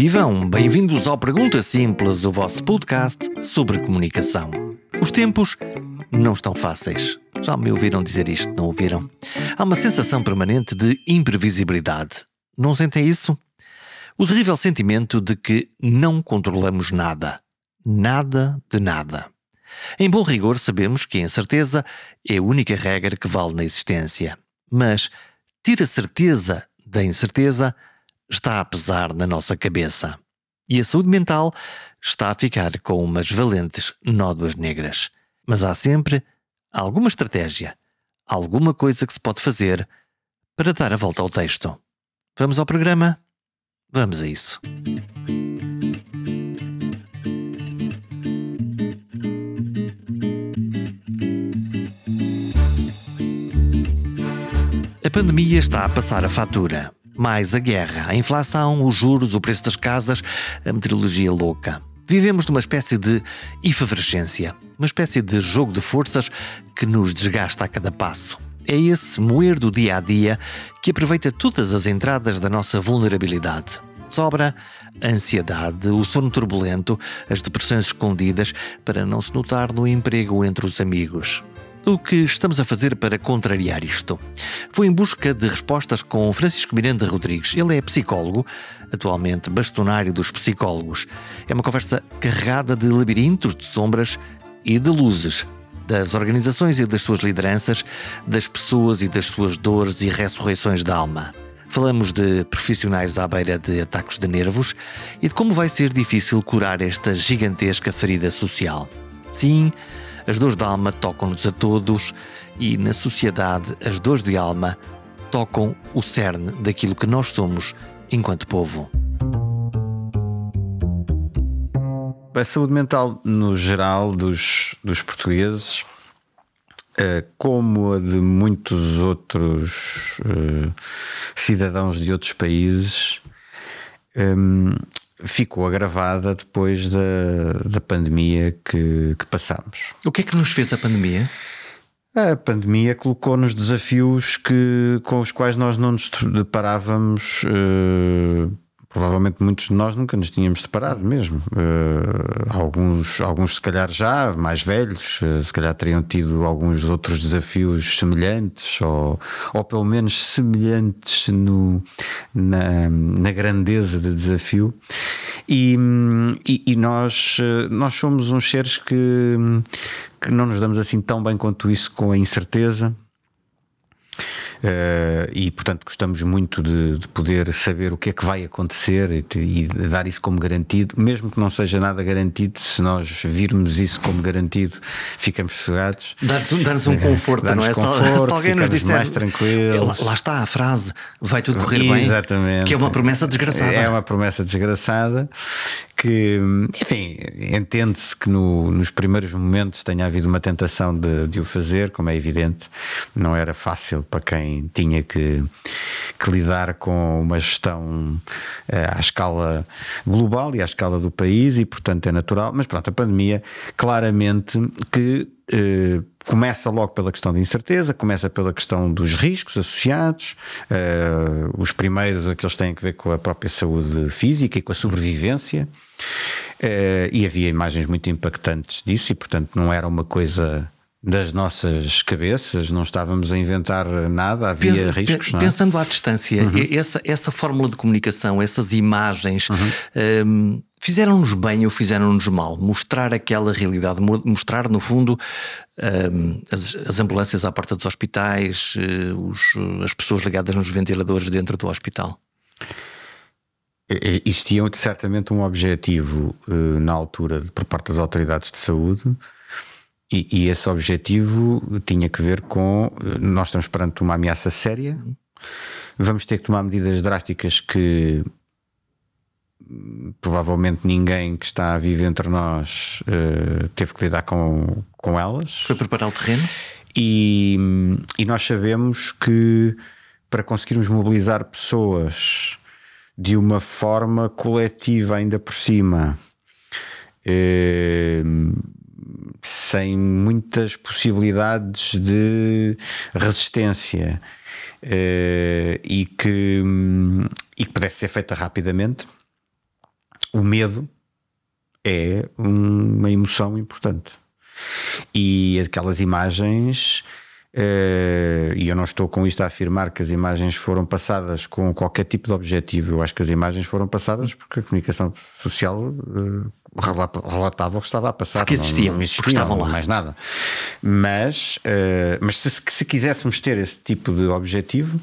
Vivam, bem-vindos ao Pergunta Simples, o vosso podcast sobre comunicação. Os tempos não estão fáceis. Já me ouviram dizer isto, não ouviram? Há uma sensação permanente de imprevisibilidade. Não sentem isso? O terrível sentimento de que não controlamos nada. Nada de nada. Em bom rigor, sabemos que a incerteza é a única regra que vale na existência. Mas ter a certeza da incerteza está a pesar na nossa cabeça. E a saúde mental está a ficar com umas valentes nódoas negras. Mas há sempre alguma estratégia, alguma coisa que se pode fazer para dar a volta ao texto. Vamos ao programa? Vamos a isso. A pandemia está a passar a fatura. Mais a guerra, a inflação, os juros, o preço das casas, a meteorologia louca. Vivemos numa espécie de efervescência, uma espécie de jogo de forças que nos desgasta a cada passo. É esse moer do dia a dia que aproveita todas as entradas da nossa vulnerabilidade. Sobra a ansiedade, o sono turbulento, as depressões escondidas para não se notar no emprego entre os amigos. O que estamos a fazer para contrariar isto? Foi em busca de respostas com Francisco Miranda Rodrigues. Ele é psicólogo, atualmente bastonário dos psicólogos. É uma conversa carregada de labirintos de sombras e de luzes, das organizações e das suas lideranças, das pessoas e das suas dores e ressurreições da alma. Falamos de profissionais à beira de ataques de nervos e de como vai ser difícil curar esta gigantesca ferida social. Sim, as dores da alma tocam-nos a todos e, na sociedade, as dores de alma tocam o cerne daquilo que nós somos enquanto povo. A saúde mental, no geral, dos, dos portugueses, eh, como a de muitos outros uh, cidadãos de outros países, um, ficou agravada depois da, da pandemia que, que passamos. O que é que nos fez a pandemia? A pandemia colocou-nos desafios que, com os quais nós não nos deparávamos. Uh, provavelmente muitos de nós nunca nos tínhamos deparado mesmo. Uh, alguns, alguns, se calhar, já mais velhos, uh, se calhar teriam tido alguns outros desafios semelhantes, ou, ou pelo menos semelhantes no, na, na grandeza de desafio. E, e, e nós, uh, nós somos uns seres que, que não nos damos assim tão bem quanto isso com a incerteza. Uh, e portanto gostamos muito de, de, poder saber o que é que vai acontecer e, e, dar isso como garantido, mesmo que não seja nada garantido, se nós virmos isso como garantido, ficamos sossegados. Dar-nos um conforto, dar não é? Conforto, se alguém nos disser mais tranquilos. Lá, lá, está a frase, vai tudo correr bem. Exatamente. Que é uma promessa desgraçada. É uma promessa desgraçada que, enfim, entende-se que no, nos primeiros momentos tenha havido uma tentação de, de, o fazer, como é evidente, não era fácil para quem tinha que, que lidar com uma gestão uh, à escala global e à escala do país, e portanto é natural, mas pronto, a pandemia claramente que uh, começa logo pela questão da incerteza, começa pela questão dos riscos associados. Uh, os primeiros, aqueles têm a ver com a própria saúde física e com a sobrevivência. Uh, e havia imagens muito impactantes disso, e portanto não era uma coisa das nossas cabeças, não estávamos a inventar nada, havia Pensa, riscos. Não é? Pensando à distância, uhum. essa, essa fórmula de comunicação, essas imagens. Uhum. Um, fizeram-nos bem ou fizeram-nos mal? Mostrar aquela realidade, mostrar no fundo um, as, as, ambulâncias à porta dos hospitais, uh, os, as pessoas ligadas nos ventiladores dentro do hospital. Existia certamente um objetivo uh, na altura por parte das autoridades de saúde. E, e, esse objetivo tinha que ver com eh, nós estamos perante uma ameaça séria, vamos ter que tomar medidas drásticas que provavelmente ninguém que está a viver entre nós uh, teve que lidar com, com elas. Foi preparar o terreno? E, e nós sabemos que para conseguirmos mobilizar pessoas de uma forma coletiva, ainda por cima, uh, sem muitas possibilidades de resistência. Uh, e, que, e que pudesse ser feita rapidamente, o medo é uma emoção importante. E aquelas imagens Uh, e eu não estou com isto a afirmar que as imagens foram passadas com qualquer tipo de objetivo. Eu acho que as imagens foram passadas porque a comunicação social uh, relatava o que estava a passar. Porque existiam, não, não existiam, estavam lá. mais nada. Mas, uh, mas se, se quiséssemos ter esse tipo de objetivo,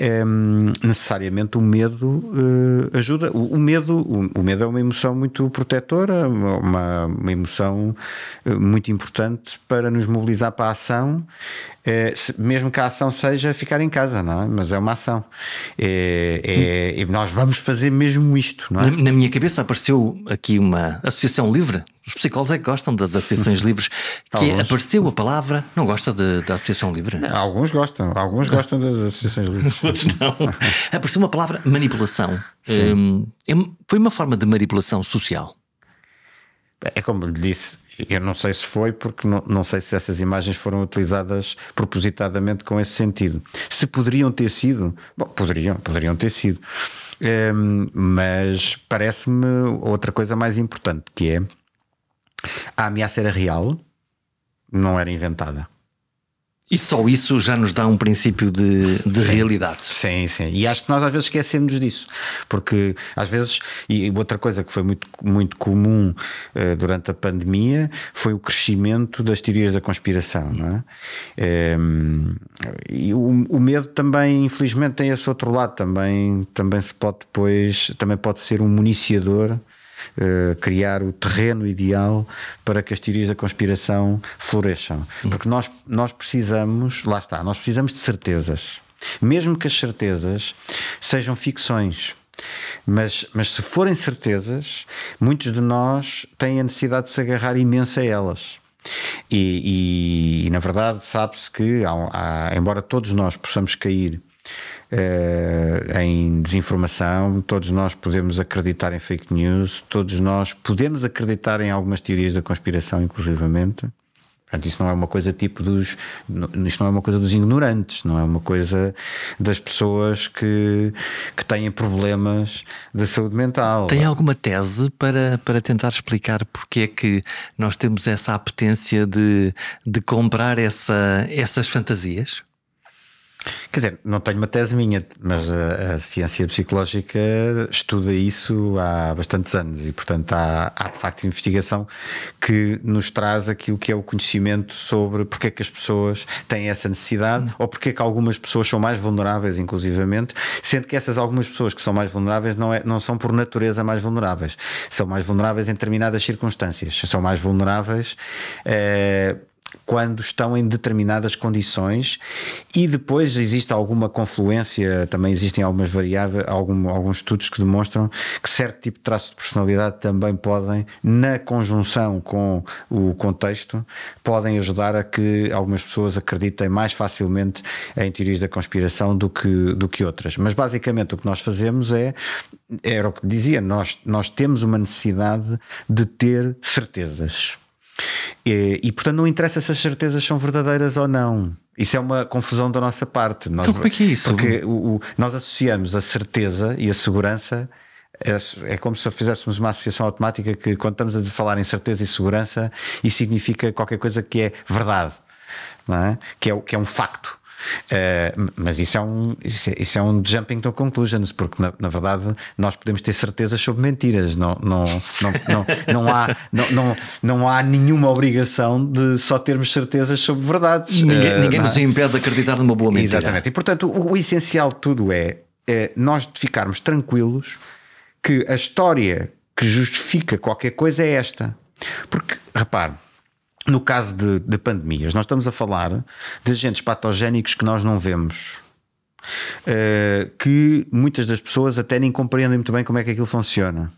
um, necessariamente o medo uh, ajuda. O, o medo, o, o, medo é uma emoção muito protetora, uma, uma emoção eh, muito importante para nos mobilizar para a ação, uh, se, mesmo que a ação seja ficar em casa, não é? Mas é uma ação. É, é, nós vamos fazer mesmo isto, não é? Na, na minha cabeça apareceu aqui uma associação livre os psicólogos é que gostam das associações livres. Que alguns. apareceu a palavra, não gosta de, da associação livre? Não, alguns gostam, alguns gostam das associações livres. Outros não. apareceu uma palavra manipulação. Hum, é foi uma forma de manipulação social. É como lhe disse, eu não sei se foi, porque não, não sei se essas imagens foram utilizadas propositadamente com esse sentido. Se poderiam ter sido, bom, poderiam, poderiam ter sido. Um, mas parece-me outra coisa mais importante, que é a ameaça era real, não era inventada. E só isso já nos dá um princípio de, de sim, realidade. Sim, sim. E acho que nós às vezes esquecemos disso. Porque às vezes, e outra coisa que foi muito, muito comum uh, durante a pandemia foi o crescimento das teorias da conspiração. Não é? Ehm, e o, o, medo também, infelizmente, tem esse outro lado. Também, também se pode depois, também pode ser um municiador uh, criar o terreno ideal para que as teorias da conspiração floresçam. Porque nós, nós precisamos, lá está, nós precisamos de certezas. Mesmo que as certezas sejam ficções. Mas, mas se forem certezas, muitos de nós têm a necessidade de se agarrar imenso a elas. E, e, e na verdade, sabe-se que, há, há, embora todos nós possamos cair uh, em desinformação, todos nós podemos acreditar em fake news, todos nós podemos acreditar em algumas teorias da conspiração, inclusivamente. Portanto, isso não é uma coisa tipo dos. Isto não é uma coisa dos ignorantes, não é uma coisa das pessoas que, que têm problemas de saúde mental. Tem alguma tese para, para tentar explicar porque é que nós temos essa apetência de, de comprar essa, essas fantasias? Quer dizer, não tenho uma tese minha, mas a, a, ciência psicológica estuda isso há bastantes anos e, portanto, há, há de facto investigação que nos traz aquilo que é o conhecimento sobre porque é que as pessoas têm essa necessidade hum. ou porque é que algumas pessoas são mais vulneráveis, inclusivamente, sendo que essas algumas pessoas que são mais vulneráveis não, é, não são por natureza mais vulneráveis, são mais vulneráveis em determinadas circunstâncias, são mais vulneráveis. Eh, quando estão em determinadas condições e depois existe alguma confluência, também existem algumas variáveis, algum, alguns estudos que demonstram que certo tipo de traços de personalidade também podem, na conjunção com o contexto, podem ajudar a que algumas pessoas acreditem mais facilmente em teorias da conspiração do que, do que outras. Mas basicamente o que nós fazemos é, era o que dizia, nós, nós temos uma necessidade de ter certezas. E, e, portanto não interessa se as certezas são verdadeiras ou não. Isso é uma confusão da nossa parte. Nós, então, como é que é isso? Porque o, o, nós associamos a certeza e a segurança. É, é como se fizéssemos uma associação automática que, quando estamos a falar em certeza e segurança, isso significa qualquer coisa que é verdade, é? Que, é, que é um facto. Uh, mas isso é, um, isso é, isso, é, um jumping to conclusions, porque na, na, verdade nós podemos ter certezas sobre mentiras, não, não, não, não, não, há, não, não, não há nenhuma obrigação de só termos certezas sobre verdades. Ninguém, uh, ninguém nos impede de acreditar numa boa mentira. Exatamente, e portanto o, o essencial de tudo é, é nós ficarmos tranquilos que a história que justifica qualquer coisa é esta. Porque, repare, no caso de, de, pandemias, nós estamos a falar de agentes patogénicos que nós não vemos. Uh, que muitas das pessoas até nem compreendem muito bem como é que aquilo funciona,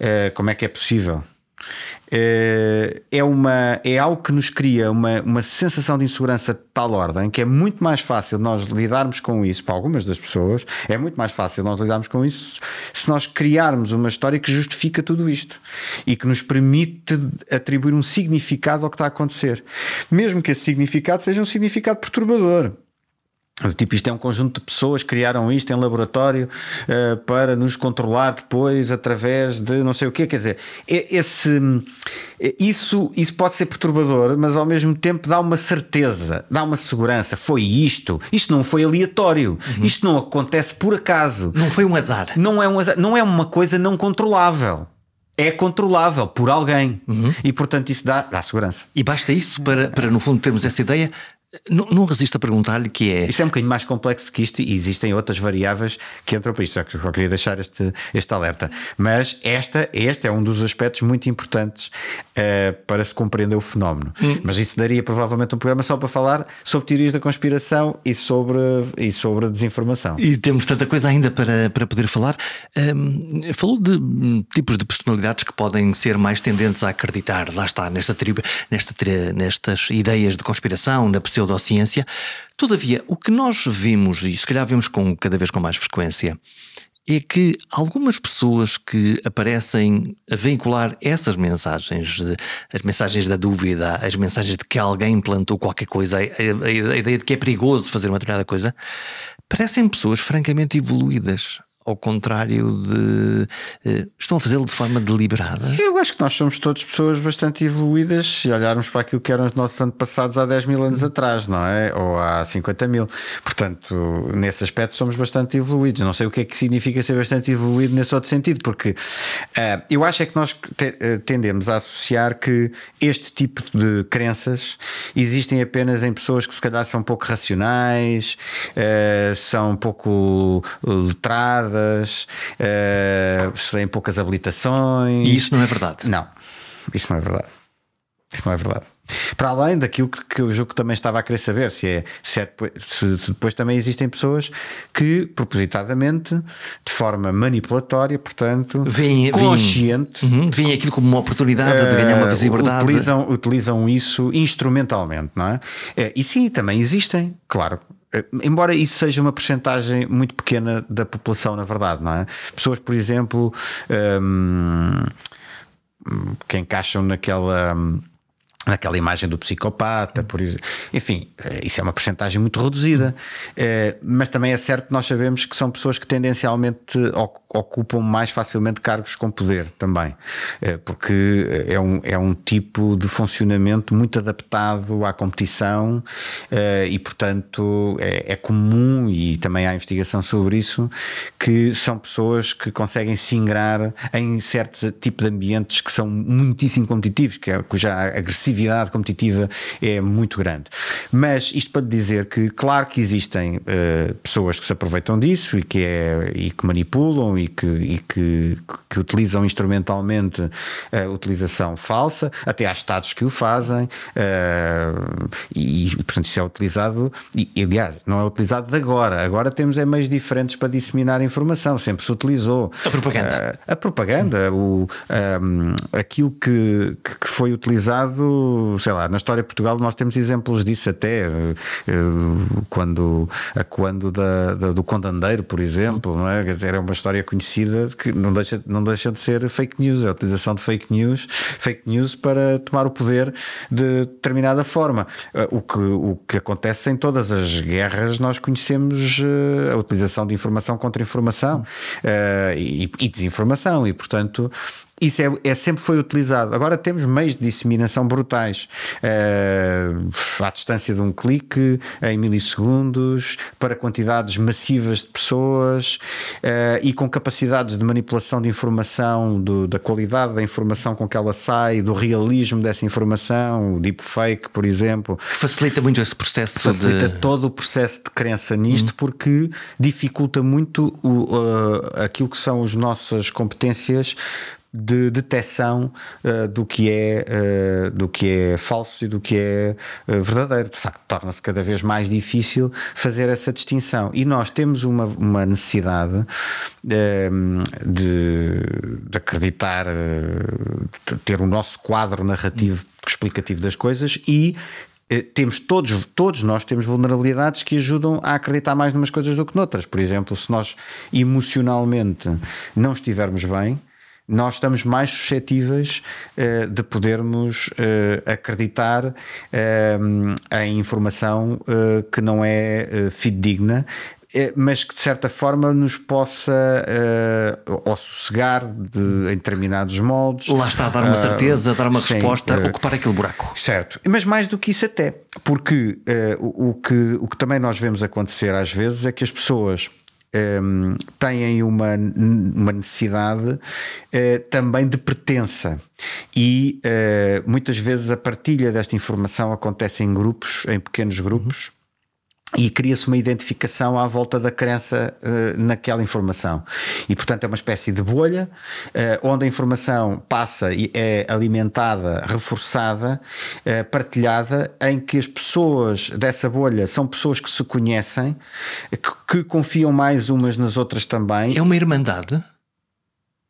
uh, como é que é possível. Eh, é, uma, é algo que nos cria uma, uma sensação de insegurança de tal ordem que é muito mais fácil nós lidarmos com isso, para algumas das pessoas, é muito mais fácil nós lidarmos com isso se nós criarmos uma história que justifica tudo isto e que nos permite atribuir um significado ao que está a acontecer, mesmo que esse significado seja um significado perturbador. Tipo, isto é um conjunto de pessoas que criaram isto em laboratório uh, para nos controlar depois através de não sei o quê. Quer dizer, esse, isso, isso pode ser perturbador, mas ao mesmo tempo dá uma certeza, dá uma segurança. Foi isto. Isto não foi aleatório. Uhum. Isto não acontece por acaso. Não foi um azar. Não é um azar. Não é uma coisa não controlável é controlável por alguém uhum. e portanto isso dá, dá segurança. E basta isso para, para no fundo termos essa ideia não, não resisto a perguntar-lhe que é. Isto é um bocadinho mais complexo que isto e existem outras variáveis que entram para isto, só que eu queria deixar este, este alerta. Mas esta, este é um dos aspectos muito importantes uh, para se compreender o fenómeno. Hum. Mas isso daria provavelmente um programa só para falar sobre teorias da conspiração e sobre, e sobre a desinformação. E temos tanta coisa ainda para, para poder falar. Um, falou de hum, tipos de personalidades que podem ser mais tendentes a acreditar, lá está, nesta, nesta, nestas ideias de conspiração, na pseudo pseudociência. Todavia, o que nós vimos, e se calhar vemos com, cada vez com mais frequência, é que algumas pessoas que aparecem a veicular essas mensagens, as mensagens da dúvida, as mensagens de que alguém plantou qualquer coisa, a, a ideia de que é perigoso fazer uma determinada coisa, parecem pessoas francamente evoluídas ao contrário de. Uh, estão a fazê-lo de forma deliberada? Eu acho que nós somos todos pessoas bastante evoluídas se olharmos para aquilo que eram os nossos antepassados há 10 mil anos atrás, não é? Ou há 50 mil. Portanto, nesse aspecto somos bastante evoluídos. Não sei o que é que significa ser bastante evoluído nesse outro sentido, porque uh, eu acho é que nós te, uh, tendemos a associar que este tipo de crenças existem apenas em pessoas que se calhar são um pouco racionais, são um pouco letradas uh, eh, têm poucas habilitações. E isso não é verdade? Não, isso não é verdade. Isso não é verdade. Para além daquilo que, que o jogo também estava a querer saber, se, é, se, é depois, se, se, depois também existem pessoas que, propositadamente, de forma manipulatória, portanto, vem, consciente, vem, uhum, aquilo como uma oportunidade uh, de ganhar uma eh, visibilidade. Utilizam, utilizam isso instrumentalmente, não é? é? E sim, também existem, claro. Eh, embora isso seja uma percentagem muito pequena da população, na verdade, não é? Pessoas, por exemplo, um, que encaixam naquela. Naquela imagem do psicopata, por exemplo. Enfim, eh, isso é uma percentagem muito reduzida, eh, mas também é certo que nós sabemos que são pessoas que tendencialmente ocupam mais facilmente cargos com poder também, eh, porque é um, é um tipo de funcionamento muito adaptado à competição e, portanto, é, é comum e também há investigação sobre isso que são pessoas que conseguem se ingrar em certos tipos de ambientes que são muitíssimo competitivos, que é, cuja agressividade agressividade competitiva é muito grande. Mas isto para dizer que, claro que existem uh, pessoas que se aproveitam disso e que, é, e que manipulam e que, e que, que utilizam instrumentalmente a utilização falsa, até há Estados que o fazem, uh, e, portanto isso é utilizado, e aliás, não é utilizado de agora. Agora temos é meios diferentes para disseminar informação, sempre se utilizou. A propaganda. Uh, a propaganda, o, um, aquilo que, que foi utilizado sei lá, na história de Portugal nós temos exemplos disso até, eh, quando, a quando da, da, do Condandeiro, por exemplo, não é? Quer dizer, é uma história conhecida que não deixa, não deixa de ser fake news, a utilização de fake news, fake news para tomar o poder de determinada forma. Eh, o que, o que acontece em todas as guerras, nós conhecemos eh, a utilização de informação contra informação e, e desinformação, e portanto isso é, é, sempre foi utilizado. Agora temos meios de disseminação brutais uh, à distância de um clique, em milissegundos, para quantidades massivas de pessoas uh, e com capacidades de manipulação de informação, do, da qualidade da informação com que ela sai, do realismo dessa informação, o deepfake, por exemplo. Facilita muito esse processo. Facilita de... todo o processo de crença nisto, uhum. porque dificulta muito o, uh, aquilo que são as nossas competências de detecção uh, do, que é, uh, do que é falso e do que é uh, verdadeiro. De facto, torna-se cada vez mais difícil fazer essa distinção. E nós temos uma, uma necessidade ehm, de, de, acreditar, de ter o nosso quadro narrativo explicativo das coisas e temos todos, todos nós temos vulnerabilidades que ajudam a acreditar mais numas coisas do que noutras. Por exemplo, se nós emocionalmente não estivermos bem, nós estamos mais suscetíveis uh, de podermos uh, acreditar uh, em informação que não é fidedigna mas que de certa forma nos possa ou sossegar de, em determinados moldes. Lá está a dar uma certeza, a dar uma sim, resposta, ocupar aquele buraco. Certo, mas mais do que isso até, porque o, o, que, o que também nós vemos acontecer às vezes é que as pessoas um, têm uma, uma necessidade uh, também de pertença. E uh, muitas vezes a partilha desta informação acontece em grupos, em pequenos grupos. E cria-se uma identificação à volta da crença uh, naquela informação. E, portanto, é uma espécie de bolha uh, onde a informação passa e é alimentada, reforçada, uh, partilhada, em que as pessoas dessa bolha são pessoas que se conhecem, que, que confiam mais umas nas outras também. É uma irmandade?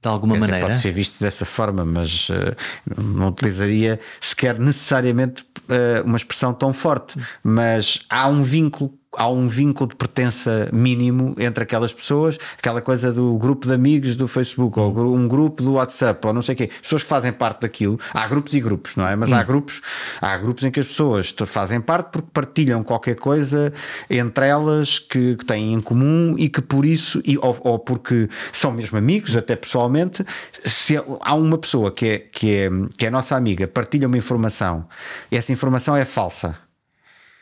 De alguma dizer, maneira. Pode ser visto dessa forma, mas uh, não utilizaria sequer necessariamente uh, uma expressão tão forte. Mas há um vínculo há um vínculo de pertença mínimo entre aquelas pessoas, aquela coisa do grupo de amigos do Facebook, ou um grupo do WhatsApp, ou não sei o quê, as pessoas que fazem parte daquilo, há grupos e grupos, não é? Mas há hum. grupos, há grupos em que as pessoas fazem parte porque partilham qualquer coisa entre elas que, que têm em comum e que por isso, e, ou, ou, porque são mesmo amigos, até pessoalmente, se há uma pessoa que é, que é, que é nossa amiga, partilha uma informação, e essa informação é falsa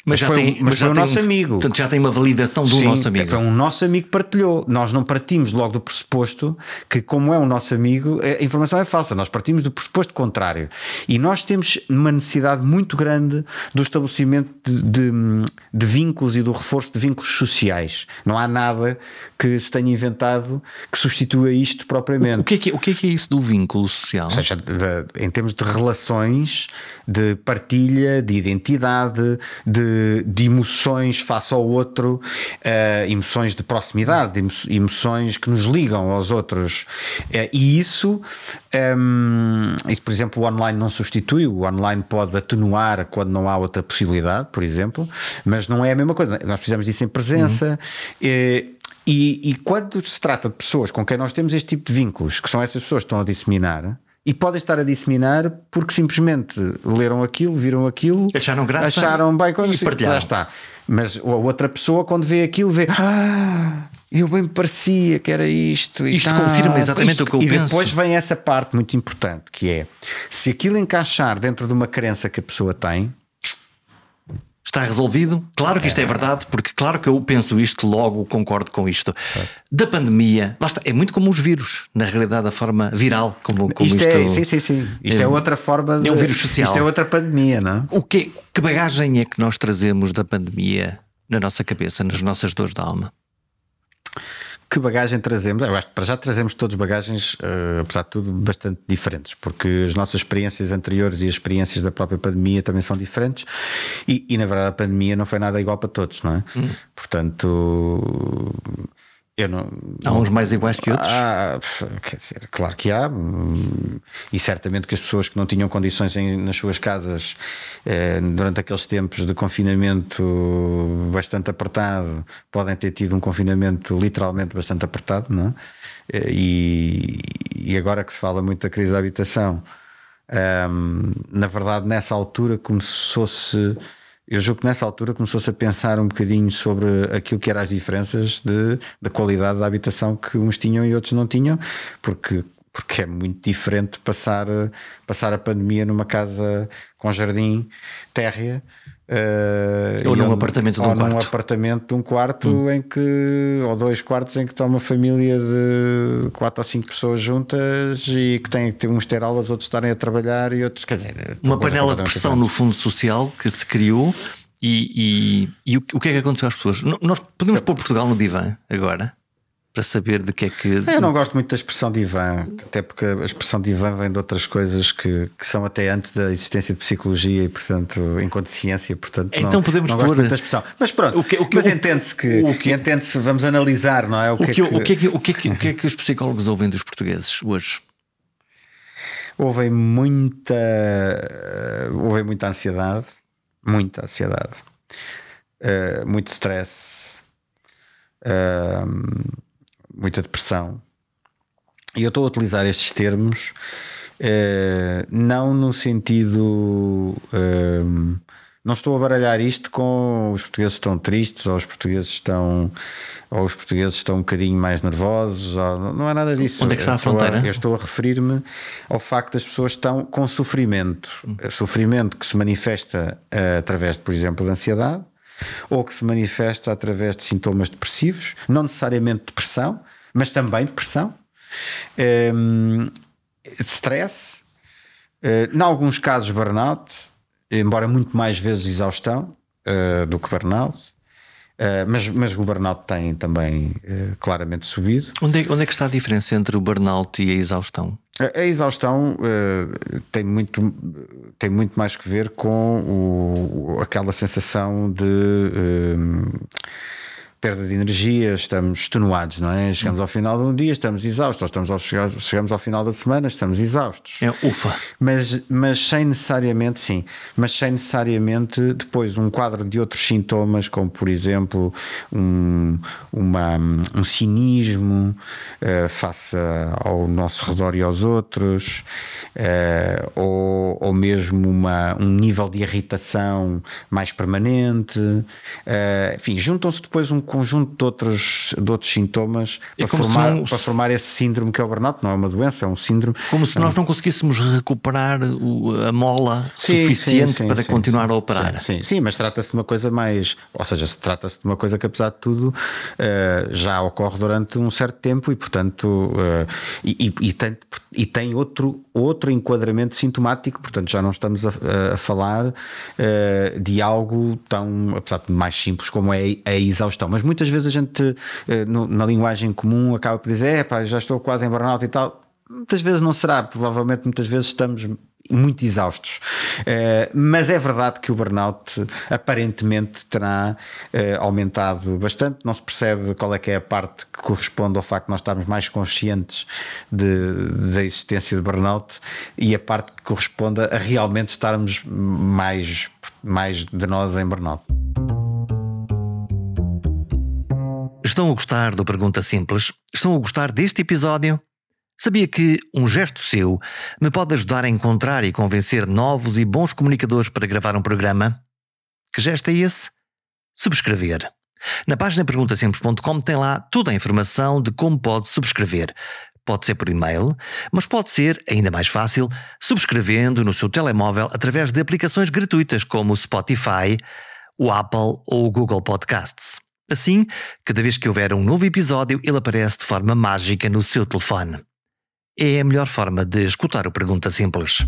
mas, já foi, tem, mas, mas foi o nosso um, amigo. Portanto, já tem uma validação do Sim, nosso amigo. Foi um nosso amigo que partilhou. Nós não partimos logo do pressuposto que, como é um nosso amigo, a informação é falsa. Nós partimos do pressuposto contrário. E nós temos uma necessidade muito grande do estabelecimento de, de, de vínculos e do reforço de vínculos sociais. Não há nada que se tenha inventado que substitua isto propriamente. O que é que, é, o que, é, que é isso do vínculo social? Ou seja, de, em termos de relações, de partilha, de identidade, de de, emoções face ao outro, uh, emoções de proximidade, emoções que nos ligam aos outros. Uh, e isso, um, ehm, isso, por exemplo, o online não substitui, o online pode atenuar quando não há outra possibilidade, por exemplo, mas não é a mesma coisa. Nós precisamos disso em presença. Uhum. Uh, e, e, quando se trata de pessoas com quem nós temos este tipo de vínculos, que são essas pessoas que estão a disseminar, e podem estar a disseminar porque simplesmente leram aquilo, viram aquilo, acharam graça acharam bem e partilharam. Lá está. Mas a outra pessoa, quando vê aquilo, vê ah, eu bem parecia que era isto. isto tá, confirma exatamente isto, o que eu e penso. E depois vem essa parte muito importante que é se aquilo encaixar dentro de uma crença que a pessoa tem, Está resolvido? Claro que isto é, é verdade, porque claro que eu penso isto, logo concordo com isto. Da pandemia, lá está, é muito como os vírus, na realidade, a forma viral, como, como isto, isto é. Sim, sim, sim. Isto é, é outra forma de. É um vírus social. Isto é outra pandemia, não é? O que, que bagagem é que nós trazemos da pandemia na nossa cabeça, nas nossas dores da alma? Que bagagem trazemos? Eu acho que para já trazemos todos bagagens, uh, apesar de tudo, bastante diferentes, porque as nossas experiências anteriores e as experiências da própria pandemia também são diferentes, e, e na verdade a pandemia não foi nada igual para todos, não é? Hum. Portanto não, há uns mais iguais que outros? Há, quer dizer, claro que há, e certamente que as pessoas que não tinham condições em, nas suas casas eh, durante aqueles tempos de confinamento bastante apertado podem ter tido um confinamento literalmente bastante apertado, não é? Eh, e, e agora que se fala muito da crise da habitação, ehm, na verdade, nessa altura começou-se eu julgo que nessa altura começou-se a pensar um bocadinho sobre aquilo que eram as diferenças de, da qualidade da habitação que uns tinham e outros não tinham, porque, porque é muito diferente passar, passar a pandemia numa casa com jardim térrea Uh, ou num onde, apartamento de um ou quarto. num apartamento de um quarto hum. em que, ou dois quartos em que está uma família de quatro ou cinco pessoas juntas e que têm que uns ter aulas, outros estarem a trabalhar e outros, quer dizer, uma panela de pressão no fundo social que se criou. E, e, e o, o, que é que aconteceu às pessoas? Nós podemos pôr Portugal no divã agora para saber de que é que. Eu não gosto muito da expressão divã, até porque a expressão divã vem de outras coisas que, que são até antes da existência de psicologia e, portanto, enquanto ciência, portanto. Então não, podemos não pôr... gosto muito da expressão. Mas pronto, o que, o que, mas entende-se que, o que, entende-se, vamos analisar, não é? O que, o que, é que... O que, é que, o, que é que, o que é que os psicólogos ouvem dos portugueses hoje? Ouvem muita. Ouvem muita ansiedade, muita ansiedade, uh, muito stress. Uh, muita depressão, e eu estou a utilizar estes termos uh, não no sentido. Uh, não estou a baralhar isto com os portugueses estão tristes ou os portugueses estão ou os portugueses estão um bocadinho mais nervosos ou, não é nada disso. Onde é que está a fronteira? Eu estou a, referir-me ao facto das pessoas estão com sofrimento, hum. sofrimento que se manifesta uh, através, de, por exemplo, de ansiedade ou que se manifesta através de sintomas depressivos, não necessariamente depressão, mas também depressão, um, ehm, stress, uh, em alguns casos burnout embora muito mais vezes exaustão uh, do que burnout. Uh, mas, mas o burnout tem também uh, claramente subido. Onde é, onde é que está a diferença entre o burnout e a exaustão? A, a exaustão uh, tem, muito, tem muito mais que ver com o, aquela sensação de perda de energia, estamos extenuados, não é? Chegamos ao final de um dia, estamos exaustos, estamos ao, chegamos ao final da semana, estamos exaustos. É, ufa. Mas, mas sem necessariamente, sim, mas sem necessariamente depois um quadro de outros sintomas, como por exemplo um, uma, um cinismo uh, face ao nosso redor e aos outros, uh, ou, ou mesmo uma, um nível de irritação mais permanente. Uh, enfim, juntam-se depois um conjunto de outros, de outros sintomas é para, formar, para formar esse síndrome que é o burnout. Não é uma doença, é um síndrome. Como se nós não conseguíssemos recuperar a mola sim, suficiente sim, sim, para continuar a operar. Sim, sim, mas trata-se de uma coisa mais. Ou seja, trata-se de uma coisa que, apesar de tudo, uh, já ocorre durante um certo tempo e, portanto, uh, e, e, e, tem, e tem outro, outro enquadramento sintomático, portanto, já não estamos a, a falar uh, de algo tão, apesar de mais simples como é a exaustão. Mas muitas vezes a gente, eh, na linguagem comum, acaba por dizer: é pá, já estou quase em burnout e tal. Muitas vezes não será, provavelmente muitas vezes estamos muito exaustos. Uh, mas é verdade que o burnout aparentemente terá uh, aumentado bastante. Não se percebe qual é que é a parte que corresponde ao facto de nós estarmos mais conscientes de, da existência de burnout e a parte que corresponde a realmente estarmos mais, mais de nós em burnout. Estão a gostar do Pergunta Simples? Estão a gostar deste episódio? Sabia que um gesto seu me pode ajudar a encontrar e convencer novos e bons comunicadores para gravar um programa? Que gesto é esse? Subscrever. Na página perguntasimples.com tem lá toda a informação de como pode subscrever. Pode ser por e-mail, mas pode ser, ainda mais fácil, subscrevendo no seu telemóvel através de aplicações gratuitas como o Spotify, o Apple ou o Google Podcasts. Assim, cada vez que houver um novo episódio, ele aparece de forma mágica no seu telefone. É a melhor forma de escutar o Pergunta Simples.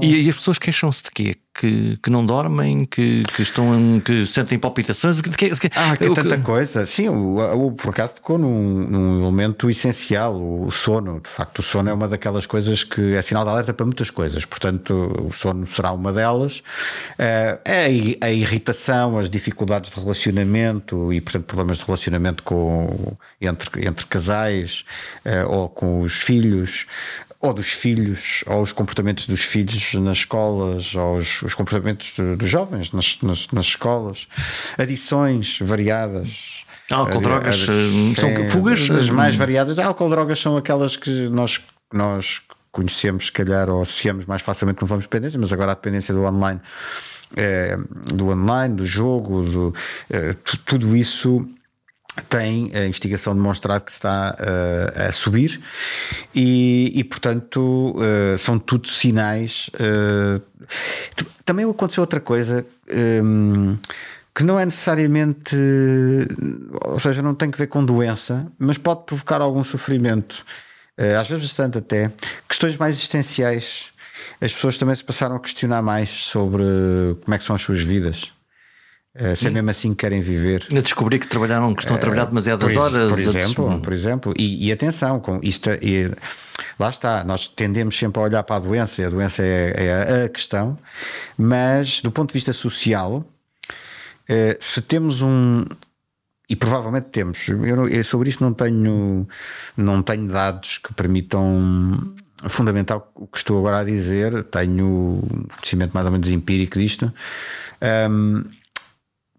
E, e as pessoas queixam-se de quê? Que, que não dormem, que, que estão que sentem palpitações. Que, que, ah, que tanta que... coisa. Sim, o, o, por acaso tocou num, num elemento essencial, o, sono. De facto, o sono é uma daquelas coisas que é sinal de alerta para muitas coisas. Portanto, o sono será uma delas. É a, irritação, as dificuldades de relacionamento e, portanto, problemas de relacionamento com, entre, entre casais eh, ou com os filhos ou dos filhos, ou os comportamentos dos filhos nas escolas, ou os, os comportamentos dos jovens nas, nas, nas escolas, adições variadas. Álcool, drogas, são fugas? As mais variadas. Álcool, drogas são aquelas que nós, nós conhecemos, se calhar, ou associamos mais facilmente não vamos dependência, mas agora a dependência do online, é, do online, do jogo, do, é, tudo isso tem a investigação demonstrado que está uh, a subir e, e portanto, uh, são tudo sinais. Uh, também aconteceu outra coisa. Um, que não é necessariamente, ou seja, não tem que ver com doença, mas pode provocar algum sofrimento, às vezes bastante até, questões mais existenciais. As pessoas também se passaram a questionar mais sobre como é que são as suas vidas. Uh, se é mesmo assim que querem viver. Eu descobri que trabalharam, que estão a trabalhar eh, demasiadas horas. Por exemplo, por exemplo. E, e atenção, com isto, e, lá está, nós tendemos sempre a olhar para a doença, e a doença é, é a questão, mas do ponto de vista social, uh, se temos um. E provavelmente temos, eu, eu sobre isto não tenho, não tenho dados que permitam fundamental o que estou agora a dizer, tenho conhecimento mais ou menos empírico disto. Um,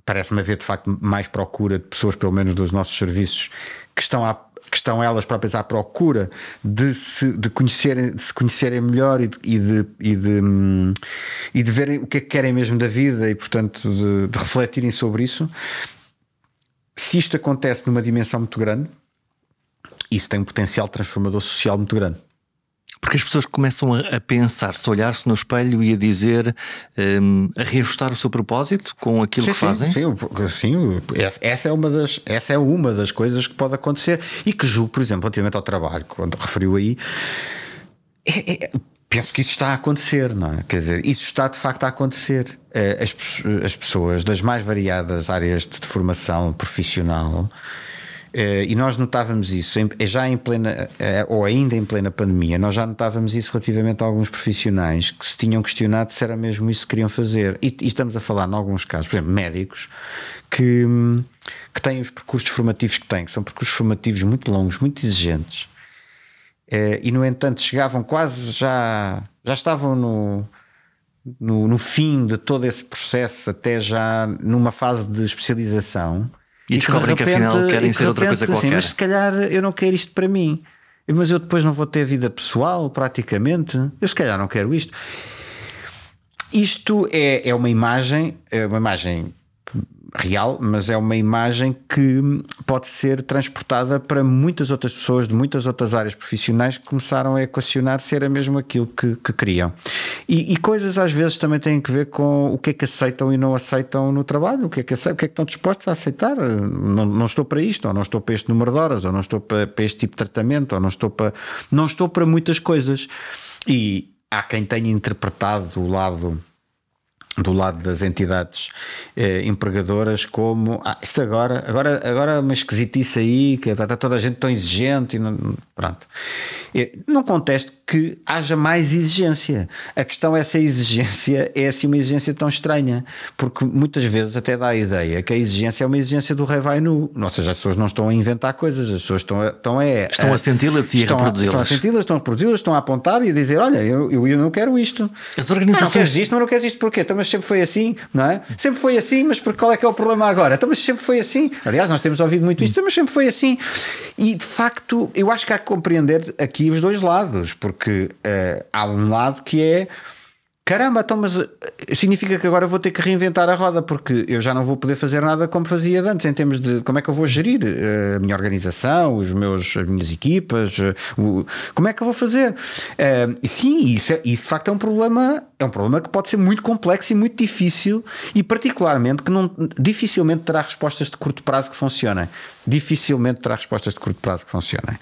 parece-me haver de facto mais procura de pessoas, pelo menos dos nossos serviços, que estão a, que estão elas próprias à procura de se, de conhecerem, de se conhecerem melhor e de, e, de, e, de, hum, e de verem o que é que querem mesmo da vida e, portanto, de, de refletirem sobre isso. Se isto acontece numa dimensão muito grande, isso tem um potencial transformador social muito grande. Porque as pessoas começam a, a pensar-se, a olhar-se no espelho e a dizer, um, a reajustar o seu propósito com aquilo sim, que fazem? Sim, sim, essa é, uma das, essa é uma das coisas que pode acontecer e que julgo, por exemplo, relativamente ao trabalho, quando referiu aí, é, é, penso que isso está a acontecer, não é? Quer dizer, isso está de facto a acontecer. Eh, as, as pessoas das mais variadas áreas de formação profissional e nós notávamos isso já em plena, eh, ou ainda em plena pandemia, nós já notávamos isso relativamente a alguns profissionais que se tinham questionado se era mesmo isso que queriam fazer. E, e estamos a falar, em alguns casos, por exemplo, médicos que, que têm os percursos formativos que têm, que são percursos formativos muito longos, muito exigentes, eh, e no entanto chegavam quase já, já estavam no. No, no fim de todo esse processo, até já numa fase de especialização, e, descobrem que, de repente, que afinal querem ser outra coisa assim, qualquer. Mas se calhar eu não quero isto para mim. Mas eu depois não vou ter vida pessoal, praticamente. Eu se calhar não quero isto. Isto é, é uma imagem, é uma imagem real, mas é uma imagem que pode ser transportada para muitas outras pessoas de muitas outras áreas profissionais que começaram a equacionar se era mesmo aquilo que, que queriam. E, e, coisas às vezes também têm que ver com o que é que aceitam e não aceitam no trabalho, o que é que, aceitam, o que, é que estão dispostos a aceitar. Não, não estou para isto, ou não estou para este número de horas, ou não estou para, para este tipo de tratamento, ou não estou para. Não estou para muitas coisas. E há quem tenha interpretado o lado do lado das entidades eh, empregadoras como ah, isto agora, agora, agora é uma esquisitice aí, que está toda a gente tão exigente e não, pronto. Não contesto que haja mais exigência. A questão é se a exigência é assim uma exigência tão estranha, porque muitas vezes até dá a ideia que a exigência é uma exigência do rei vai nu. Ou seja, as pessoas não estão a inventar coisas, as pessoas estão a, estão a, estão a, a senti-las e a reproduzi-las. Estão a senti-las, estão a reproduzi-las, estão a apontar e a dizer: Olha, eu, eu, eu não quero isto. As organizações. Não, queres isto, mas não queres isto porquê? Então, mas sempre foi assim, não é? Sempre foi assim, mas qual é que é o problema agora? Então, mas sempre foi assim. Aliás, nós temos ouvido muito isto, mas sempre foi assim. E de facto, eu acho que há que compreender aqui os dois lados, porque uh, há um lado que é caramba, então, mas eh, significa que agora vou ter que reinventar a roda porque eu já não vou poder fazer nada como fazia antes, em termos de como é que eu vou gerir eh, a minha organização, os meus, as minhas equipas, o, como é que eu vou fazer? Uh, sim, isso, é, isso de facto é um problema, é um problema que pode ser muito complexo e muito difícil e particularmente que não, dificilmente terá respostas de curto prazo que funcionem. Dificilmente terá respostas de curto prazo que funcionem.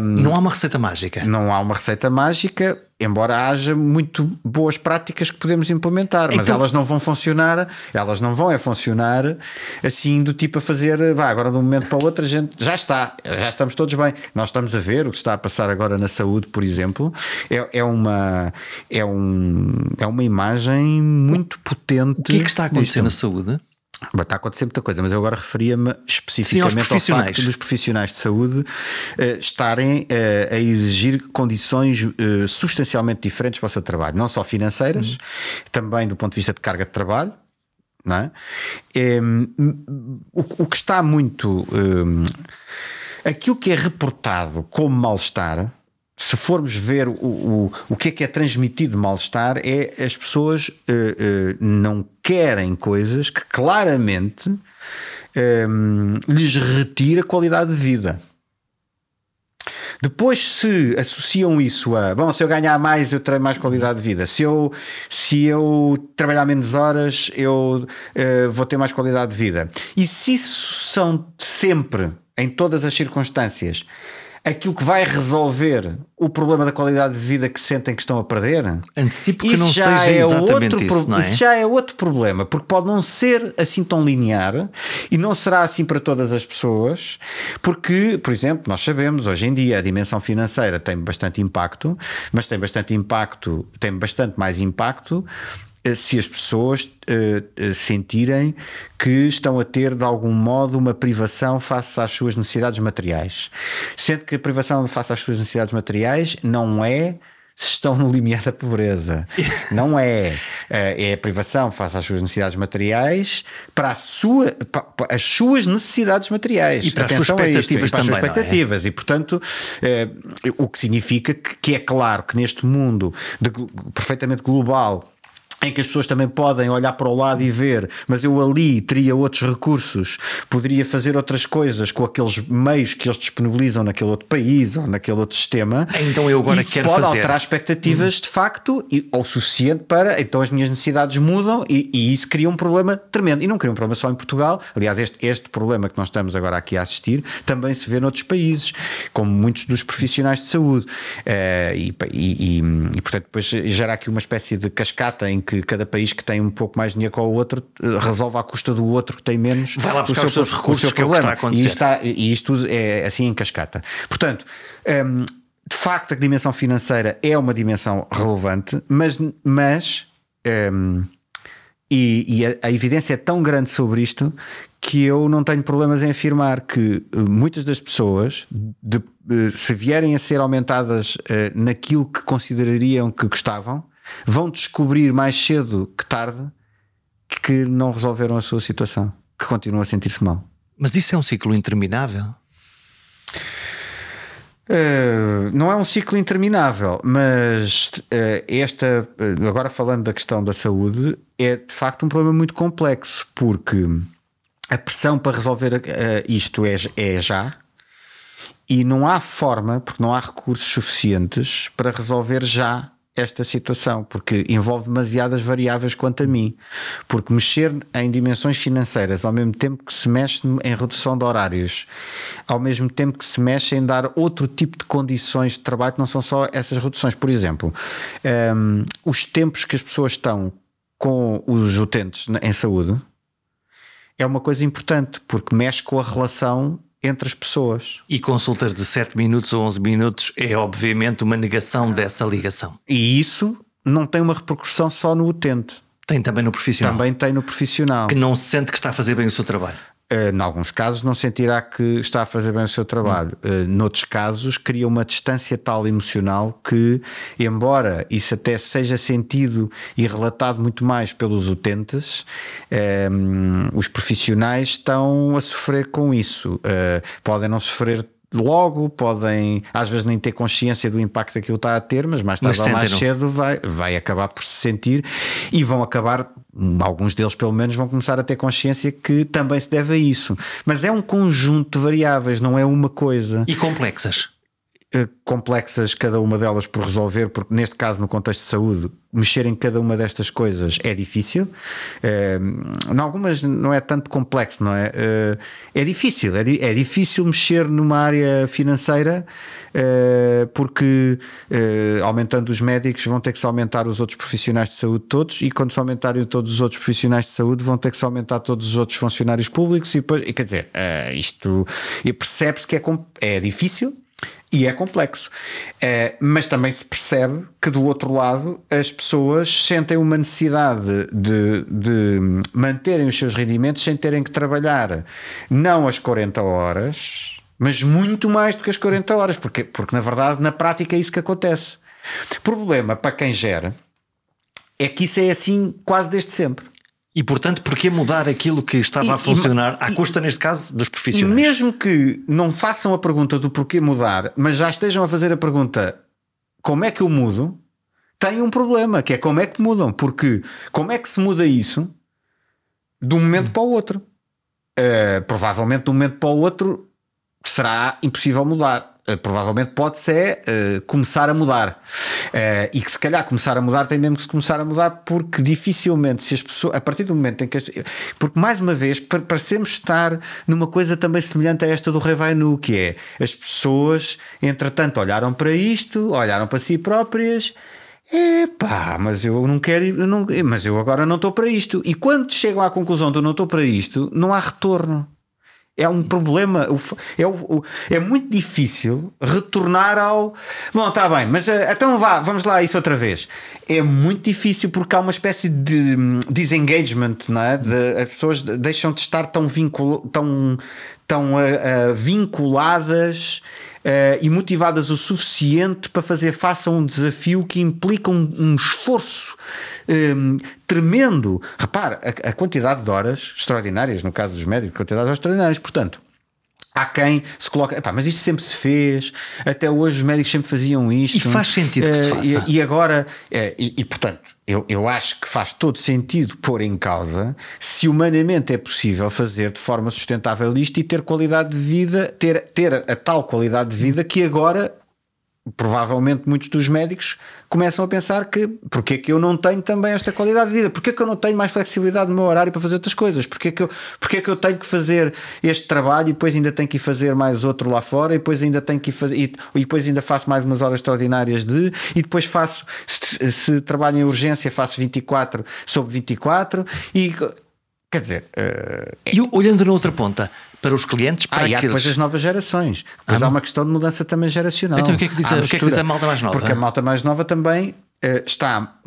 Um, não há uma receita mágica. Não há uma receita mágica embora haja muito boas práticas que podemos implementar, mas então, elas não vão funcionar, elas não vão é funcionar assim do tipo a fazer, vá, agora de um momento para o outro a gente já está, já estamos todos bem. Nós estamos a ver o que está a passar agora na saúde, por exemplo, é, é uma é, um, é uma imagem muito potente. O que é que está a acontecer na saúde? Está a acontecer muita coisa, mas eu agora referia-me especificamente Sim, ao facto dos profissionais de saúde uh, estarem uh, a exigir condições uh, substancialmente diferentes para o seu trabalho, não só financeiras, uhum. também do ponto de vista de carga de trabalho. Não é? o, o, que está muito. aquilo que é reportado como mal-estar se formos ver o, o, o que é que é transmitido de mal-estar, é as pessoas uh, uh, não querem coisas que claramente um, ehm, lhes retira qualidade de vida. Depois, se associam isso a bom, se eu ganhar mais, eu terei mais qualidade de vida. Se eu, se eu trabalhar menos horas, eu uh, vou ter mais qualidade de vida. E se isso são sempre, em todas as circunstâncias, aquilo que vai resolver o problema da qualidade de vida que sentem que estão a perder. Antecipo que isso não já seja é exatamente outro isso, não é? Isso já é outro problema, porque pode não ser assim tão linear e não será assim para todas as pessoas, porque, por exemplo, nós sabemos hoje em dia a dimensão financeira tem bastante impacto, mas tem bastante impacto, tem bastante mais impacto se as pessoas uh, sentirem que estão a ter de algum modo uma privação face às suas necessidades materiais. Sendo que a privação face às suas necessidades materiais não é se estão no limiar da pobreza. Não é. é a privação face às suas necessidades materiais para, sua, para as suas necessidades materiais. E para Atenção as suas expectativas isto, e para também. As suas expectativas. É? E, portanto, eh, o que significa que, que é claro que neste mundo de, perfeitamente global em que as pessoas também podem olhar para o lado e ver, mas eu ali teria outros recursos, poderia fazer outras coisas com aqueles meios que eles disponibilizam naquele outro país ou naquele outro sistema. Então eu agora Isso quero pode fazer. alterar expectativas de facto e, ou suficiente para então as minhas necessidades mudam e, e, isso cria um problema tremendo. E não cria um problema só em Portugal. Aliás, este, este problema que nós estamos agora aqui a assistir também se vê noutros países, como muitos dos profissionais de saúde. Uh, e, e, e, portanto, depois gera aqui uma espécie de cascata em que cada país que tem um pouco mais dinheiro que o outro eh, resolve à custa do outro que tem menos. Vai lá buscar o seu, os seus recursos, que é o que está a acontecer. E, está, e isto é assim em cascata. Portanto. Um, ehm, de facto, a dimensão financeira é uma dimensão relevante, mas, mas um, ehm, e, e a, a, evidência é tão grande sobre isto que eu não tenho problemas em afirmar que uh, muitas das pessoas, de, uh, se vierem a ser aumentadas uh, naquilo que considerariam que gostavam, vão descobrir mais cedo que tarde que não resolveram a sua situação, que continuam a sentir-se mal. Mas isso é um ciclo interminável? Uh, não é um ciclo interminável, mas uh, esta, uh, agora falando da questão da saúde, é de facto um problema muito complexo, porque a pressão para resolver isto é, é já, e não há forma, porque não há recursos suficientes para resolver já esta situação, porque envolve demasiadas variáveis quanto a mim. Porque mexer em dimensões financeiras ao mesmo tempo que se mexe em redução de horários, ao mesmo tempo que se mexe em dar outro tipo de condições de trabalho, que não são só essas reduções. Por exemplo, um, os tempos que as pessoas estão com os utentes em saúde é uma coisa importante, porque mexe com a relação entre as pessoas. E consultas de 7 minutos ou 11 minutos é obviamente uma negação dessa ligação. E isso não tem uma repercussão só no utente. Tem também no profissional. Também tem no profissional. Que não sente que está a fazer bem o seu trabalho. Uh, em alguns casos não sentirá que está a fazer bem o seu trabalho. Hum. Uh, noutros casos cria uma distância tal emocional que, embora isso até seja sentido e relatado muito mais pelos utentes, uh, os profissionais estão a sofrer com isso. Uh, podem não sofrer logo, podem às vezes nem ter consciência do impacto que aquilo está a ter, mas mais tarde ou mais cedo vai, vai acabar por se sentir e vão acabar, alguns deles pelo menos, vão começar a ter consciência que também se deve a isso. Mas é um conjunto de variáveis, não é uma coisa. E complexas. Eh, complexas, cada uma delas por resolver, porque neste caso, no contexto de saúde, mexer em cada uma destas coisas é difícil. Uh, em algumas não é tanto complexo, não é? Uh, é difícil, é, é, difícil mexer numa área financeira porque aumentando os médicos vão ter que se aumentar os outros profissionais de saúde todos e quando se aumentarem todos os outros profissionais de saúde vão ter que se aumentar todos os outros funcionários públicos e, depois, quer dizer, isto percebe-se que é, é difícil e é complexo. É, mas também se percebe que do outro lado as pessoas sentem uma necessidade de, de manterem os seus rendimentos sem terem que trabalhar não as 40 horas, mas muito mais do que as 40 horas, porque, porque na verdade na prática é isso que acontece. Problema para quem gera é que isso é assim quase desde sempre. E portanto, porquê mudar aquilo que estava e, a funcionar, e, à custa, neste caso, dos profissionais? Mesmo que não façam a pergunta do porquê mudar, mas já estejam a fazer a pergunta como é que eu mudo, tem um problema, que é como é que mudam. Porque como é que se muda isso de um momento hum. para o outro? Uh, provavelmente de um momento para o outro será impossível mudar. Uh, provavelmente pode ser uh, começar a mudar. Uh, e que se calhar começar a mudar tem mesmo que se começar a mudar porque dificilmente se as pessoas, a partir do momento em que as, porque mais uma vez parecemos estar numa coisa também semelhante a esta do Rei Vai Nu, que é as pessoas entretanto olharam para isto, olharam para si próprias Epá, mas eu não quero, eu não, mas eu agora não estou para isto. E quando chegam à conclusão eu não estou para isto, não há retorno. É um problema, é, é muito difícil retornar ao. Bom, está bem, mas eh, então vá, vamos lá isso outra vez. É muito difícil porque há uma espécie de hum, disengagement, não é? De, as pessoas deixam de estar tão, vincul, tão, tão uh, uh, vinculadas e motivadas o suficiente para fazer face a um desafio que implica um, um esforço um, tremendo. Repare, a, a, quantidade de horas extraordinárias, no caso dos médicos, quantidade de horas extraordinárias. Portanto, há quem se coloca, mas isto sempre se fez, até hoje os médicos sempre faziam isto. E faz sentido que se eh, faça. E, e agora, eh, e, e, portanto, eu, eu acho que faz todo sentido pôr em causa se humanamente é possível fazer de forma sustentável isto e ter qualidade de vida, ter, ter a tal qualidade de vida que agora provavelmente muitos dos médicos começam a pensar que porque é que eu não tenho também esta qualidade de vida? Porque é que eu não tenho mais flexibilidade no meu horário para fazer outras coisas? Porque é que eu, porque é que eu tenho que fazer este trabalho e depois ainda tenho que ir fazer mais outro lá fora e depois ainda tenho que fazer e, e depois ainda faço mais umas horas extraordinárias de e depois faço se, se trabalho em urgência faço 24 sobre 24 e quer dizer uh, e olhando na outra ponta para os clientes para ah, e há depois as novas gerações. Depois ah, há uma questão de mudança também geracional. Então o que é que diz, a, o que é que diz a malta mais nova? Porque a malta mais nova também uh, está.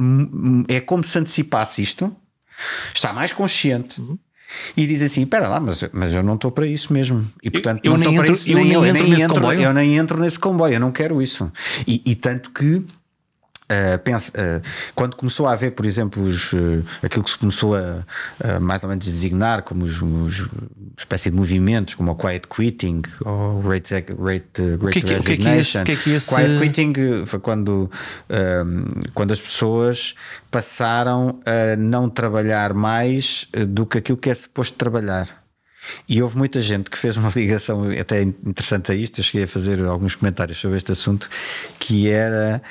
É como se antecipasse isto, está mais consciente. Uhum. E diz assim: espera lá, mas, mas eu não estou para isso mesmo. E portanto, eu, nem entro, isso, eu, nem, eu, entro, nesse entro, eu nem entro nesse comboio, eu não quero isso. E, e tanto que Uh, pensa, uh, quando começou a haver, por exemplo, os, uh, aquilo que se começou a, mais ou menos designar como os, os espécie de movimentos, como o quiet quitting ou rate, rate, rate que, resignation. Que é que é esse... Quiet quitting foi quando, quando as pessoas passaram a não trabalhar mais do que aquilo que é suposto trabalhar. E houve muita gente que fez uma ligação até interessante a isto. Eu cheguei a fazer alguns comentários sobre este assunto, que era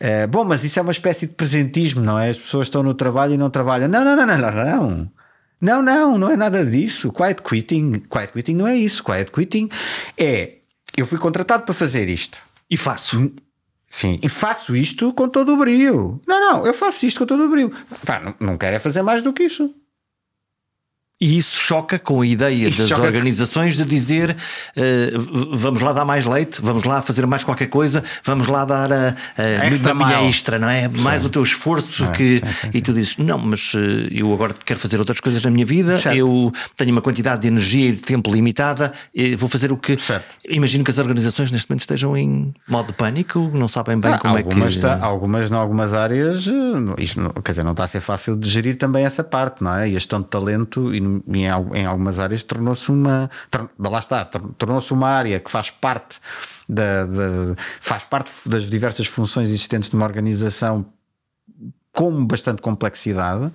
uh, bom, mas isso é uma espécie de presentismo, não é? As pessoas estão no trabalho e não trabalham. Não, não, não, não, não, não. Não, não, não é nada disso. Quiet quitting, quiet quitting não é isso. Quiet quitting é eu fui contratado para fazer isto. E faço. Sim, e faço isto com todo o brilho. Não, não, eu faço isto com todo o brilho. Pá, não, não quero é fazer mais do que isso. E isso choca com a ideia isso das organizações de dizer uh, vamos lá dar mais leite, vamos lá fazer mais qualquer coisa, vamos lá dar a, a extra minha extra, não é? Sim. Mais o teu esforço é, que. Sim, sim, e tu dizes, não, mas uh, eu agora quero fazer outras coisas na minha vida, certo. eu tenho uma quantidade de energia e de tempo limitada, vou fazer o que. Certo. Imagino que as organizações neste momento estejam em modo de pânico, não sabem bem ah, como é que. Está, algumas, em algumas áreas, eh, isto quer dizer, não está a ser fácil de gerir também essa parte, não é? E a gestão de talento e em, em algumas áreas tornou-se uma. Lá está, tornou-se uma área que faz parte da, da, faz parte das diversas funções existentes de uma organização com bastante complexidade,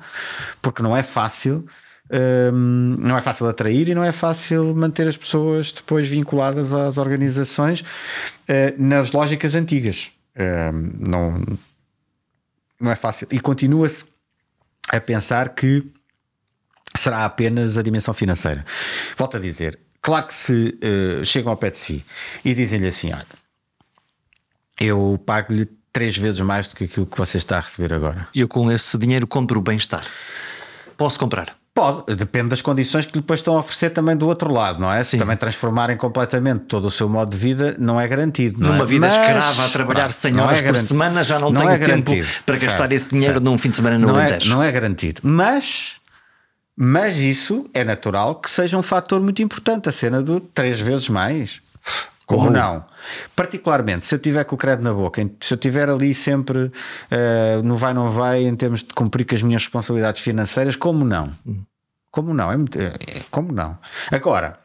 porque não é fácil. Um, não é fácil atrair e não é fácil manter as pessoas depois vinculadas às organizações uh, nas lógicas antigas. Um, não, não é fácil. E continua-se a pensar que será apenas a dimensão financeira. Volto a dizer, claro que se uh, chegam ao pé de si e dizem-lhe assim: olha, eu pago-lhe três vezes mais do que aquilo que você está a receber agora. E eu com esse dinheiro compro o bem-estar. Posso comprar? Pode, depende das condições que depois estão a oferecer também do outro lado, não é? Se Sim. também transformarem completamente todo o seu modo de vida, não é garantido. Não Numa é? vida Mas, escrava a trabalhar 100 horas é por semana, já não, não tenho é tempo para gastar certo, esse dinheiro certo. num fim de semana no não Alentejo. É, não é garantido. Mas mas isso é natural que seja um fator muito importante, a cena do três vezes mais. Como não? Particularmente, se eu tiver com o crédito na boca, se eu tiver ali sempre uh, no vai não vai em termos de cumprir com as minhas responsabilidades financeiras, como não? Como não? É, é, como não? Agora,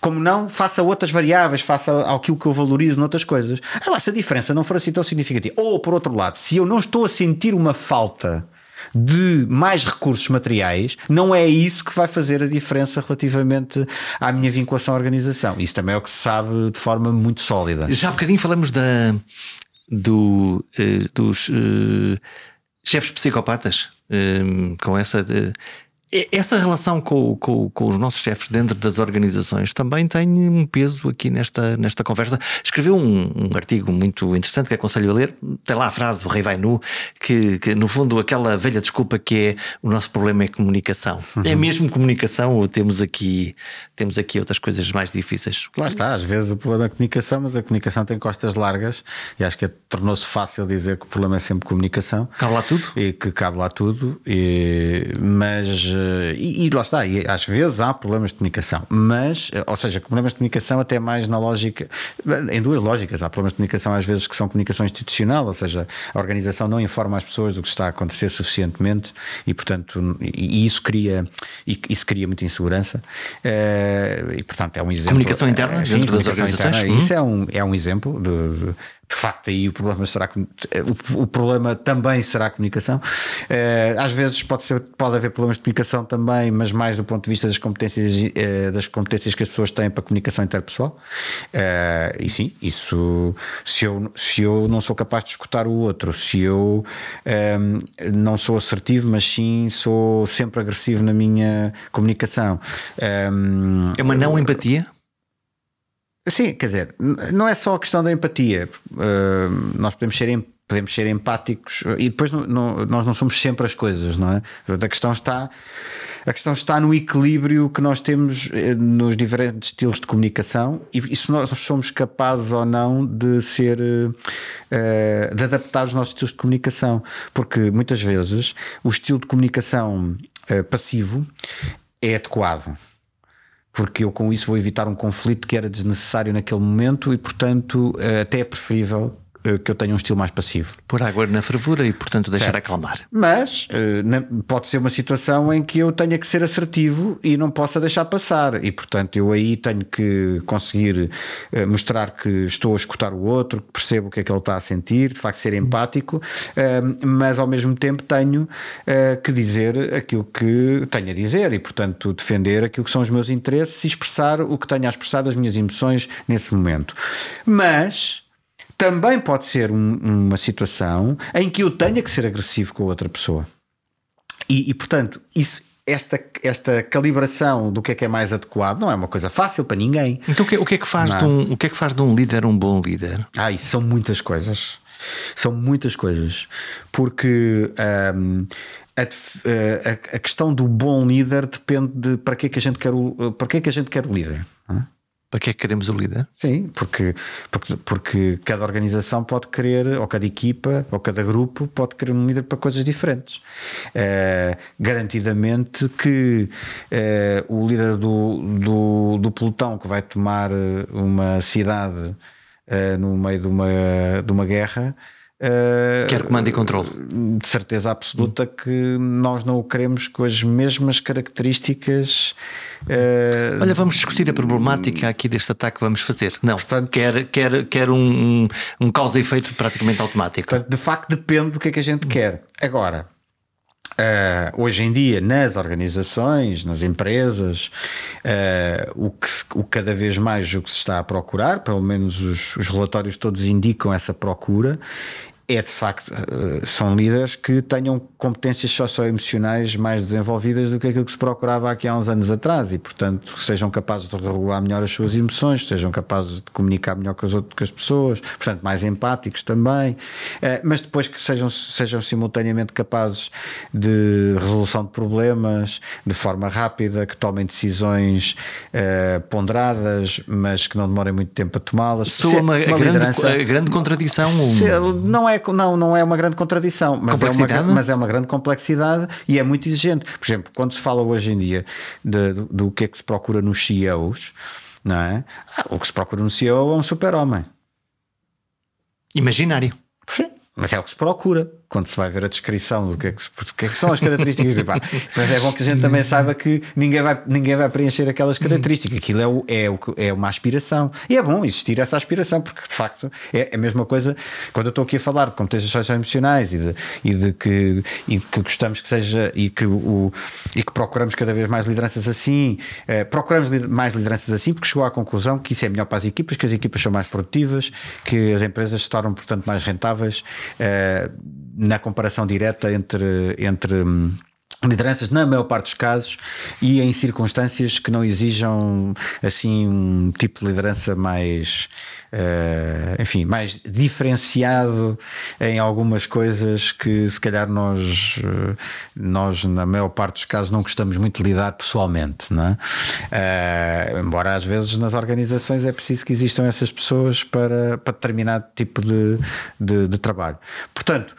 como não, faça outras variáveis, faça aquilo que eu valorizo noutras coisas. Agora, se a diferença não for assim tão significativa, ou por outro lado, se eu não estou a sentir uma falta de mais recursos materiais, não é isso que vai fazer a diferença relativamente à minha vinculação à organização. Isso também é o que se sabe de forma muito sólida. Já há bocadinho falamos da, do, uh, dos uh, chefes psicopatas, uh, com essa. De, essa relação com, com, com, os nossos chefes dentro das organizações também tem um peso aqui nesta, nesta conversa. Escreveu um, um artigo muito interessante que aconselho a ler. Tem lá a frase do Rei Vai Nu, que, que, no fundo aquela velha desculpa que é o nosso problema é comunicação. Uhum. É mesmo comunicação ou temos aqui, temos aqui outras coisas mais difíceis? Lá está, às vezes o problema é comunicação, mas a comunicação tem costas largas e acho que tornou-se fácil dizer que o problema é sempre comunicação. Cabe lá tudo? E que cabe lá tudo, e, mas e, e, lá está, e às vezes há problemas de comunicação, mas, ou seja, problemas de comunicação até mais na lógica, em duas lógicas. Há problemas de comunicação às vezes que são comunicação institucional, ou seja, a organização não informa as pessoas do que está a acontecer suficientemente e, portanto, e, e isso cria, e, isso cria muita insegurança. e, portanto, é um exemplo. Comunicação interna sim, dentro das organizações. Interna, hum. Isso é um, é um exemplo de, de de facto aí o problema será o, o problema também será a comunicação. Uh, às vezes pode, ser, pode haver problemas de comunicação também, mas mais do ponto de vista das competências, uh, das competências que as pessoas têm para comunicação interpessoal. E sim, isso se eu, se eu não sou capaz de escutar o outro, se eu um, não sou assertivo, mas sim sou sempre agressivo na minha comunicação. Um, é uma não empatia? Sim, quer dizer, não é só a questão da empatia. Uh, nós podemos ser, podemos ser empáticos e depois não, não, nós não somos sempre as coisas, não é? A questão está. A questão está no equilíbrio que nós temos eh, nos diferentes estilos de comunicação e, e se nós somos capazes ou não de ser uh, de adaptar os nossos estilos de comunicação, porque muitas vezes o estilo de comunicação uh, passivo é adequado porque eu com isso vou evitar um conflito que era desnecessário naquele momento e, portanto, eh, até é preferível que eu tenha um estilo mais passivo. Pôr água na fervura e, portanto, deixar certo. acalmar. Mas eh, pode ser uma situação em que eu tenha que ser assertivo e não possa deixar passar. E, portanto, eu aí tenho que conseguir eh, mostrar que estou a escutar o outro, que percebo o que é que ele está a sentir, de facto ser empático, mas ao mesmo tempo tenho que dizer aquilo que tenho a dizer e, portanto, defender aquilo que são os meus interesses e expressar o que tenho a expressar das minhas emoções nesse momento. Mas também pode ser um, uma situação em que eu tenha que ser agressivo com a outra pessoa. E, e, portanto, isso, esta, esta calibração do que é que é mais adequado não é uma coisa fácil para ninguém. Então, o que, o que é, que faz de um, o que é que faz de um líder um bom líder? Ah, isso são muitas coisas. São muitas coisas. Porque. Um, a, a, a, questão do bom líder depende de para que é que a gente quer o, para que é que a gente quer o líder. É? Para que é que queremos o líder? Sim, porque, porque, porque cada organização pode querer, ou cada equipa, ou cada grupo pode querer um líder para coisas diferentes. É, garantidamente que é, o líder do, do, do pelotão que vai tomar uma cidade é, no meio de uma, de uma guerra Uh, Quer comando e controle. De certeza absoluta que nós não o queremos com as mesmas características. Uh, Olha, vamos discutir a problemática aqui deste ataque que vamos fazer. Não, portanto, quer, quer, quer um, um causa e efeito praticamente automático. Portanto, de facto, depende do que é que a gente quer. Agora. Uh, hoje em dia, nas organizações, nas empresas, o, que se, o cada vez mais o que se está a procurar, pelo menos os, os relatórios todos indicam essa procura, é de facto, eh, são líderes que tenham competências socioemocionais mais desenvolvidas do que aquilo que se procurava aqui há uns anos atrás e, portanto, sejam capazes de regular melhor as suas emoções, sejam capazes de comunicar melhor com as, outras, pessoas, portanto, mais empáticos também, eh, mas depois que sejam, sejam simultaneamente capazes de resolução de problemas de forma rápida, que tomem decisões uh, ponderadas, mas que não demorem muito tempo a tomá-las. Sou uma, uma grande, grande contradição. Não é não, não é uma grande contradição, mas é, uma, mas é uma grande complexidade e é muito exigente. Por exemplo, quando se fala hoje em dia de, do, do que é que se procura nos CEOs, não é? Ah, o que se procura no CEO é um super-homem. Imaginário. Sim, mas é o que se procura quando se vai ver a descrição do que é que, que, é que são as características. Pá, mas é bom que a gente também saiba que ninguém vai, ninguém vai preencher aquelas características. Aquilo é, o, é, o, é uma aspiração. E é bom existir essa aspiração, porque de facto é a mesma coisa quando eu estou aqui a falar de competências socioemocionais e de, e de que, e que gostamos que seja e que, o, e que procuramos cada vez mais lideranças assim. Eh, procuramos mais lideranças assim porque chegou à conclusão que isso é melhor para as equipas, que as equipas são mais produtivas, que as empresas se tornam, portanto, mais rentáveis. Eh, na comparação direta entre, entre hum, lideranças na maior parte dos casos e em circunstâncias que não exijam assim um tipo de liderança mais uh, enfim mais diferenciado em algumas coisas que se calhar nós uh, nós na maior parte dos casos não gostamos muito de lidar pessoalmente não é? uh, embora às vezes nas organizações é preciso que existam essas pessoas para, para determinado tipo de, de, de trabalho portanto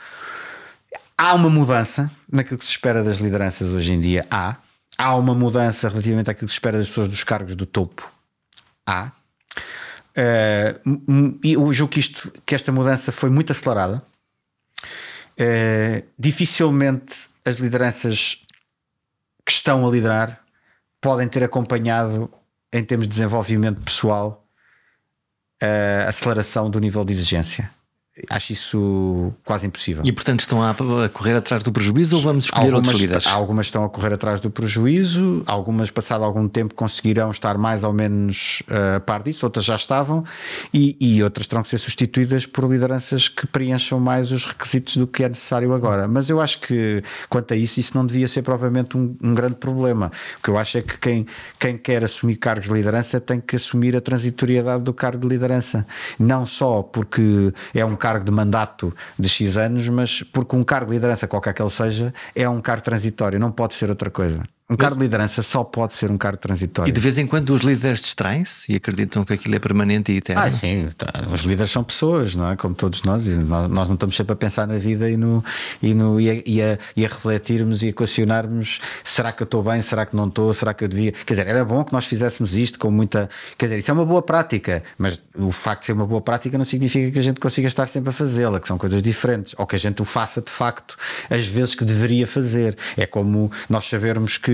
Há uma mudança naquilo que se espera das lideranças hoje em dia. Há. há uma mudança relativamente àquilo que se espera das pessoas dos cargos do topo. Há. Uh, eu julgo que, isto, que esta mudança foi muito acelerada. Uh, dificilmente as lideranças que estão a liderar podem ter acompanhado, em termos de desenvolvimento pessoal, a aceleração do nível de exigência. Acho isso quase impossível. E portanto estão a, correr atrás do prejuízo ou vamos escolher algumas, outros líderes? Algumas estão a correr atrás do prejuízo, algumas, passado algum tempo, conseguirão estar mais ou menos uh, a par disso, outras já estavam, e, e, outras terão que ser substituídas por lideranças que preencham mais os requisitos do que é necessário agora. Mas eu acho que, quanto a isso, isso não devia ser propriamente um, um grande problema. O que eu acho é que quem, quem quer assumir cargos de liderança tem que assumir a transitoriedade do cargo de liderança. Não só porque é um cargo de mandato de X anos, mas porque um cargo de liderança, qualquer que ele seja, é um cargo transitório, não pode ser outra coisa. Um cargo de liderança só pode ser um cargo transitório. E de vez em quando os líderes distraem-se e acreditam que aquilo é permanente e eterno. Ah, sim. Tá. Os líderes são pessoas, não é? Como todos nós. nós, nós não estamos sempre a pensar na vida e, no, e, no, e, a, e, a, e a refletirmos e a equacionarmos: será que eu estou bem? Será que não estou? Será que eu devia? Quer dizer, era bom que nós fizéssemos isto com muita. Quer dizer, isso é uma boa prática, mas o facto de ser uma boa prática não significa que a gente consiga estar sempre a fazê-la, que são coisas diferentes. Ou que a gente o faça de facto às vezes que deveria fazer. É como nós sabermos que.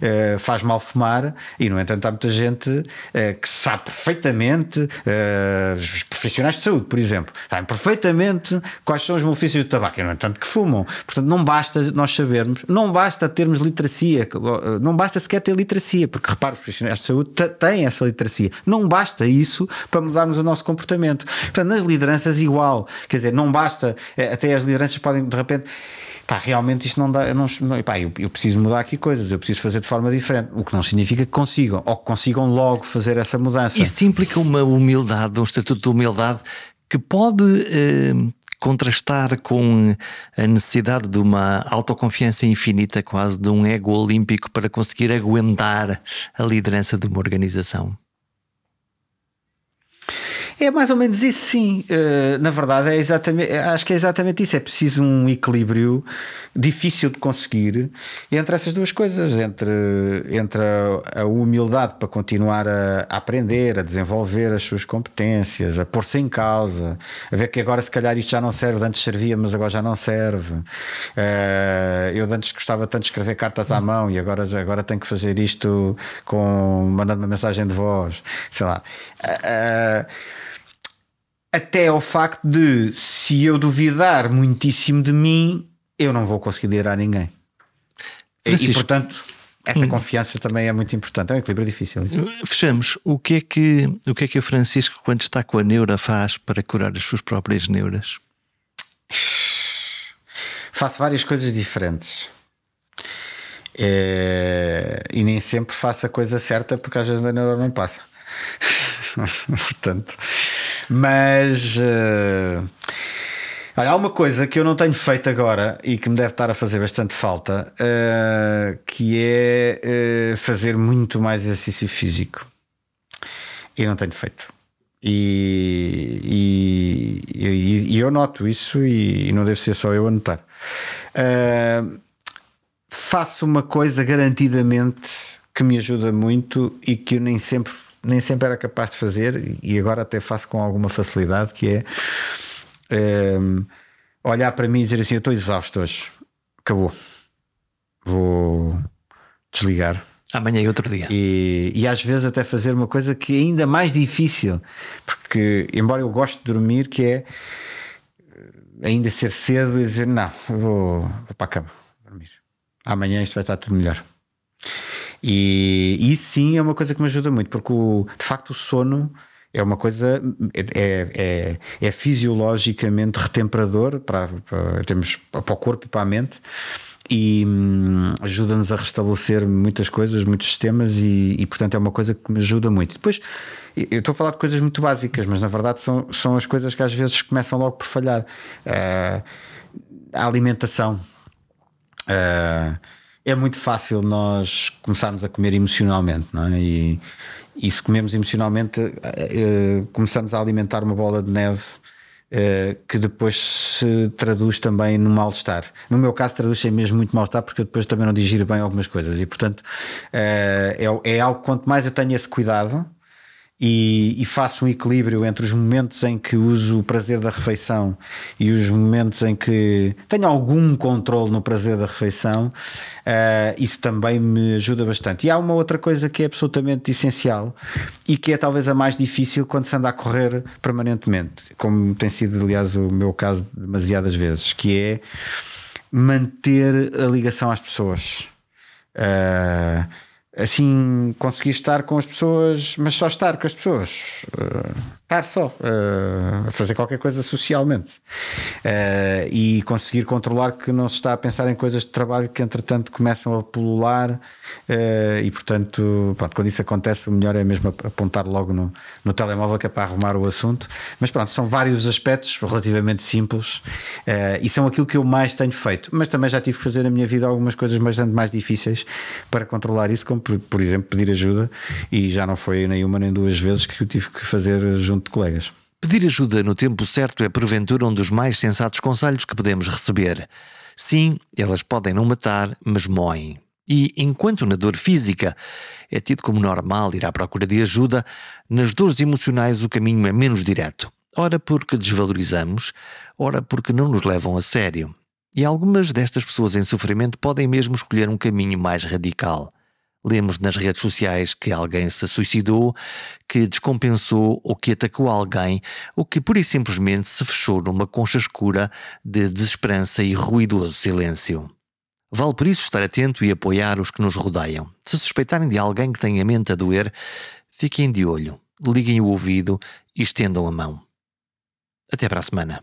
Eh, faz mal fumar e, no entanto, há muita gente uh, que sabe perfeitamente, uh, os profissionais de saúde, por exemplo, sabem perfeitamente quais são os malefícios do tabaco, e, no entanto, que fumam. Portanto, não basta nós sabermos, não basta termos literacia, não basta sequer ter literacia, porque repara, os profissionais de saúde têm essa literacia. Não basta isso para mudarmos o nosso comportamento. Portanto, nas lideranças, igual. Quer dizer, não basta, até as lideranças podem, de repente pá, realmente isto não dá, eu, não, pá, eu, eu, preciso mudar aqui coisas, eu preciso fazer de forma diferente, o que não significa que consigam, ou que consigam logo fazer essa mudança. Isso implica uma humildade, um estatuto de humildade que pode eh, contrastar com a necessidade de uma autoconfiança infinita, quase de um ego olímpico para conseguir aguentar a liderança de uma organização. É mais ou menos isso, sim. Uh, na verdade, é exatamente, acho que é exatamente isso. É preciso um equilíbrio difícil de conseguir entre essas duas coisas, entre, entre a, a humildade para continuar a, a, aprender, a desenvolver as suas competências, a pôr-se em causa, a ver que agora se calhar isto já não serve, antes servia, mas agora já não serve. Uh, eu antes gostava tanto de escrever cartas à mão e agora, agora tenho que fazer isto com mandando uma mensagem de voz, sei lá. Uh, até ao facto de se eu duvidar muitíssimo de mim, eu não vou conseguir liderar ninguém. Francisco. E portanto, essa hum. confiança também é muito importante. É um equilíbrio difícil. Fechamos. O que é que o que é que o Francisco, quando está com a neura, faz para curar as suas próprias neuras? Faço várias coisas diferentes. É... E nem sempre faço a coisa certa porque às vezes a neura não passa. Portanto, mas uh, olha, há uma coisa que eu não tenho feito agora e que me deve estar a fazer bastante falta, uh, que é uh, fazer muito mais exercício físico. E não tenho feito. E, e, e, e eu noto isso e, não deve ser só eu a notar. faço uma coisa garantidamente que me ajuda muito e que eu nem sempre nem sempre era capaz de fazer e agora até faço com alguma facilidade, que é um, ehm, olhar para mim e dizer assim, eu estou exausto hoje, acabou, vou desligar. Amanhã é outro dia. E, e às vezes até fazer uma coisa que é ainda mais difícil, porque embora eu goste de dormir, que é ainda ser cedo e dizer não, vou, vou para a cama dormir. Amanhã isto vai estar tudo melhor. E, isso sim é uma coisa que me ajuda muito, porque o, de facto o sono é uma coisa é, é, é fisiologicamente retemperador para, para, temos, para o corpo e para a mente e hum, ajuda-nos a restabelecer muitas coisas, muitos sistemas e, e, portanto é uma coisa que me ajuda muito. Depois eu estou a falar de coisas muito básicas, mas na verdade são, são as coisas que às vezes começam logo por falhar. Uh, a alimentação. Uh, é muito fácil nós começarmos a comer emocionalmente, não é? E, e se comemos emocionalmente, uh, começamos a alimentar uma bola de neve Uh, que depois se traduz também no mal-estar. No meu caso, traduz-se mesmo muito mal-estar, porque eu depois também não digiro bem algumas coisas, e portanto é, é algo quanto mais eu tenho esse cuidado, e, e, faço um equilíbrio entre os momentos em que uso o prazer da refeição e os momentos em que tenho algum controle no prazer da refeição, uh, isso também me ajuda bastante. E há uma outra coisa que é absolutamente essencial e que é talvez a mais difícil quando se anda a correr permanentemente, como tem sido, aliás, o meu caso demasiadas vezes, que é manter a ligação às pessoas. Uh, assim conseguir estar com as pessoas, mas só estar com as pessoas, uh, estar só uh, a fazer qualquer coisa socialmente uh, e conseguir controlar que não se está a pensar em coisas de trabalho que entretanto começam a pulular e portanto, pronto, quando isso acontece, o melhor é mesmo apontar logo no, no telemóvel que é para arrumar o assunto. Mas pronto, são vários aspectos relativamente simples e são aquilo que eu mais tenho feito, mas também já tive que fazer na minha vida algumas coisas bastante mais difíceis para controlar isso, como por, por exemplo, pedir ajuda, e já não foi nem uma nem duas vezes que eu tive que fazer junto de colegas. Pedir ajuda no tempo certo é porventura um dos mais sensatos conselhos que podemos receber. Sim, elas podem não matar, mas moem. E enquanto na dor física é tido como normal ir à procura de ajuda, nas dores emocionais o caminho é menos direto. Ora porque desvalorizamos, ora porque não nos levam a sério. E algumas destas pessoas em sofrimento podem mesmo escolher um caminho mais radical. Lemos nas redes sociais que alguém se suicidou, que descompensou ou que atacou alguém, ou que pura e simplesmente se fechou numa concha escura de desesperança e ruidoso silêncio. Vale por isso estar atento e apoiar os que nos rodeiam. Se suspeitarem de alguém que tenha a mente a doer, fiquem de olho, liguem o ouvido e estendam a mão. Até para a semana.